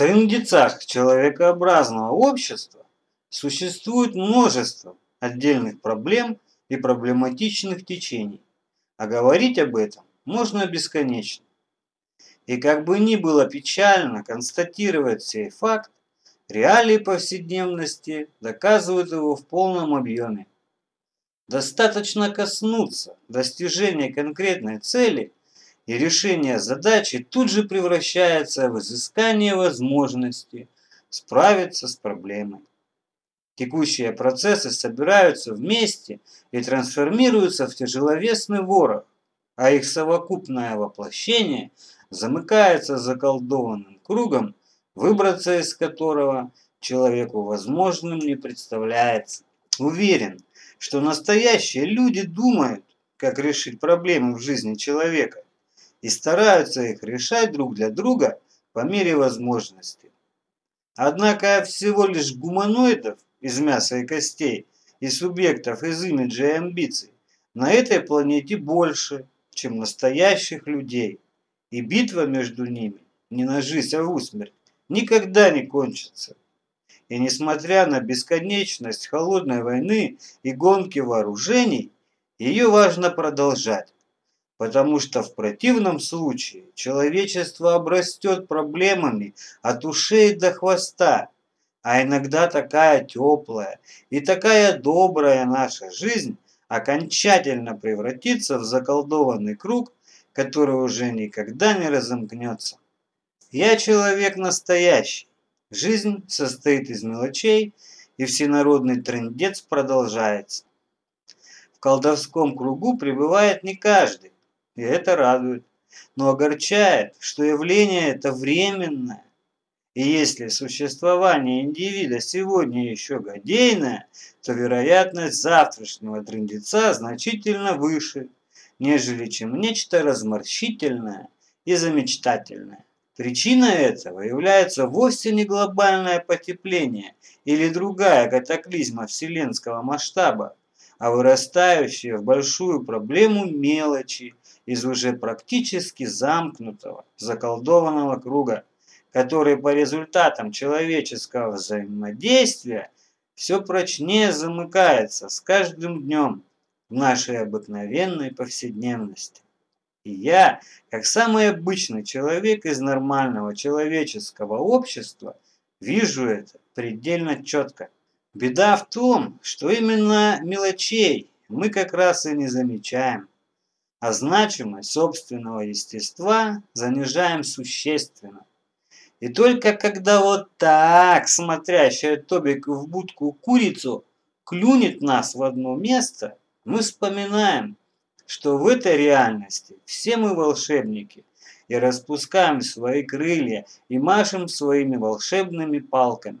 трындецах человекообразного общества существует множество отдельных проблем и проблематичных течений, а говорить об этом можно бесконечно. И как бы ни было печально констатировать сей факт, реалии повседневности доказывают его в полном объеме. Достаточно коснуться достижения конкретной цели, и решение задачи тут же превращается в изыскание возможности справиться с проблемой. Текущие процессы собираются вместе и трансформируются в тяжеловесный ворох, а их совокупное воплощение замыкается заколдованным кругом, выбраться из которого человеку возможным не представляется. Уверен, что настоящие люди думают, как решить проблемы в жизни человека и стараются их решать друг для друга по мере возможности. Однако всего лишь гуманоидов из мяса и костей и субъектов из имиджа и амбиций на этой планете больше, чем настоящих людей, и битва между ними, не на жизнь, а в усмерть, никогда не кончится. И несмотря на бесконечность холодной войны и гонки вооружений, ее важно продолжать, потому что в противном случае человечество обрастет проблемами от ушей до хвоста, а иногда такая теплая и такая добрая наша жизнь окончательно превратится в заколдованный круг, который уже никогда не разомкнется. Я человек настоящий, Жизнь состоит из мелочей, и всенародный трындец продолжается. В колдовском кругу пребывает не каждый, и это радует, но огорчает, что явление это временное. И если существование индивида сегодня еще годейное, то вероятность завтрашнего трындеца значительно выше, нежели чем нечто разморщительное и замечтательное. Причиной этого является вовсе не глобальное потепление или другая катаклизма вселенского масштаба, а вырастающие в большую проблему мелочи из уже практически замкнутого, заколдованного круга, который по результатам человеческого взаимодействия все прочнее замыкается с каждым днем в нашей обыкновенной повседневности. И я, как самый обычный человек из нормального человеческого общества, вижу это предельно четко. Беда в том, что именно мелочей мы как раз и не замечаем, а значимость собственного естества занижаем существенно. И только когда вот так смотрящая Тобик в будку курицу клюнет нас в одно место, мы вспоминаем, что в этой реальности все мы волшебники и распускаем свои крылья и машем своими волшебными палками.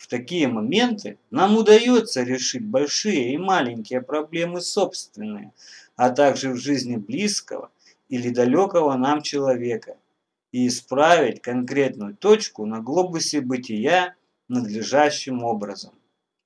В такие моменты нам удается решить большие и маленькие проблемы собственные, а также в жизни близкого или далекого нам человека и исправить конкретную точку на глобусе бытия надлежащим образом.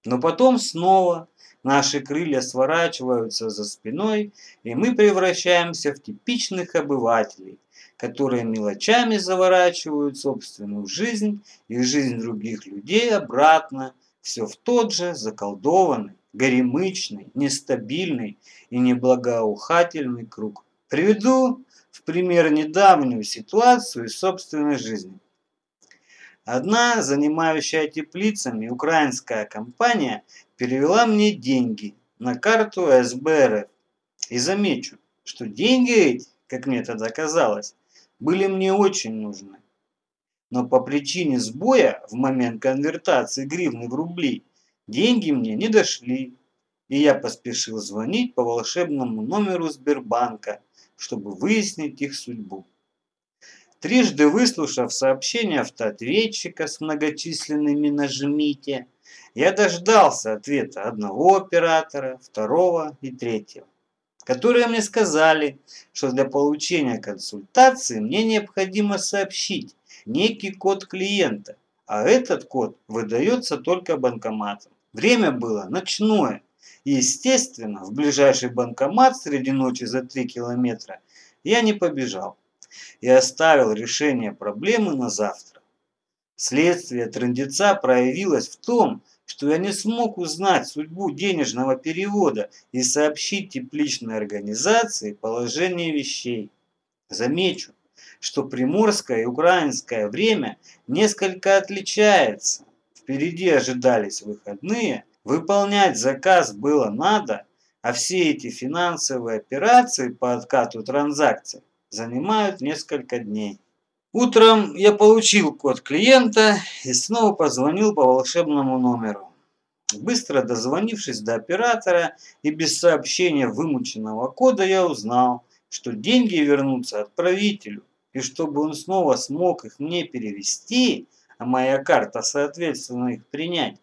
Но потом снова Наши крылья сворачиваются за спиной, и мы превращаемся в типичных обывателей, которые мелочами заворачивают собственную жизнь и жизнь других людей обратно, все в тот же заколдованный, горемычный, нестабильный и неблагоухательный круг. Приведу в пример недавнюю ситуацию из собственной жизни. Одна занимающая теплицами украинская компания перевела мне деньги на карту СБР. И замечу, что деньги эти, как мне тогда казалось, были мне очень нужны. Но по причине сбоя в момент конвертации гривны в рубли деньги мне не дошли, и я поспешил звонить по волшебному номеру Сбербанка, чтобы выяснить их судьбу. Трижды выслушав сообщение автоответчика с многочисленными «нажмите», я дождался ответа одного оператора, второго и третьего, которые мне сказали, что для получения консультации мне необходимо сообщить некий код клиента, а этот код выдается только банкоматом. Время было ночное, и, естественно, в ближайший банкомат среди ночи за 3 километра я не побежал и оставил решение проблемы на завтра. Следствие трындеца проявилось в том, что я не смог узнать судьбу денежного перевода и сообщить тепличной организации положение вещей. Замечу, что приморское и украинское время несколько отличается. Впереди ожидались выходные, выполнять заказ было надо, а все эти финансовые операции по откату транзакций занимают несколько дней. Утром я получил код клиента и снова позвонил по волшебному номеру. Быстро дозвонившись до оператора и без сообщения вымученного кода, я узнал, что деньги вернутся отправителю, и чтобы он снова смог их мне перевести, а моя карта соответственно их принять,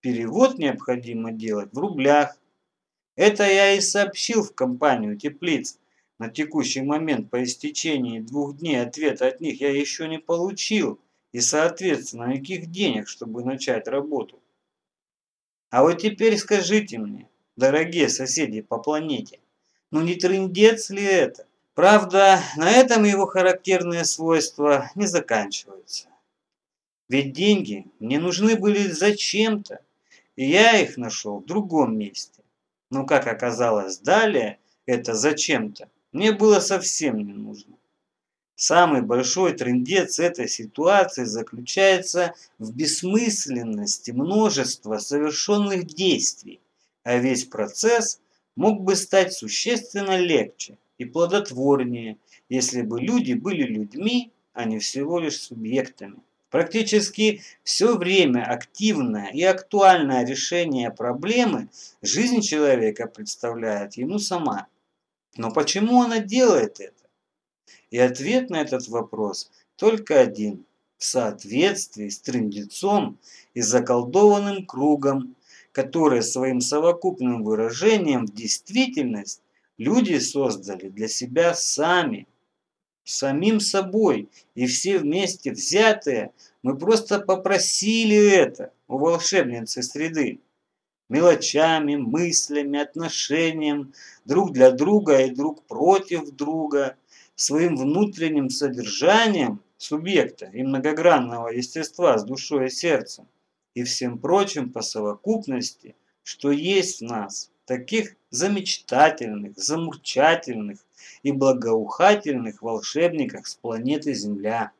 перевод необходимо делать в рублях. Это я и сообщил в компанию теплиц, на текущий момент по истечении двух дней ответа от них я еще не получил и, соответственно, никаких денег, чтобы начать работу. А вот теперь скажите мне, дорогие соседи по планете, ну не трындец ли это? Правда, на этом его характерные свойства не заканчиваются. Ведь деньги мне нужны были зачем-то, и я их нашел в другом месте. Но, как оказалось далее, это зачем-то мне было совсем не нужно. Самый большой трендец этой ситуации заключается в бессмысленности множества совершенных действий, а весь процесс мог бы стать существенно легче и плодотворнее, если бы люди были людьми, а не всего лишь субъектами. Практически все время активное и актуальное решение проблемы жизнь человека представляет ему сама – но почему она делает это? И ответ на этот вопрос только один. В соответствии с трындецом и заколдованным кругом, который своим совокупным выражением в действительность люди создали для себя сами. Самим собой и все вместе взятые мы просто попросили это у волшебницы среды мелочами, мыслями, отношением друг для друга и друг против друга, своим внутренним содержанием субъекта и многогранного естества с душой и сердцем и всем прочим по совокупности, что есть в нас, таких замечтательных, замурчательных и благоухательных волшебниках с планеты Земля.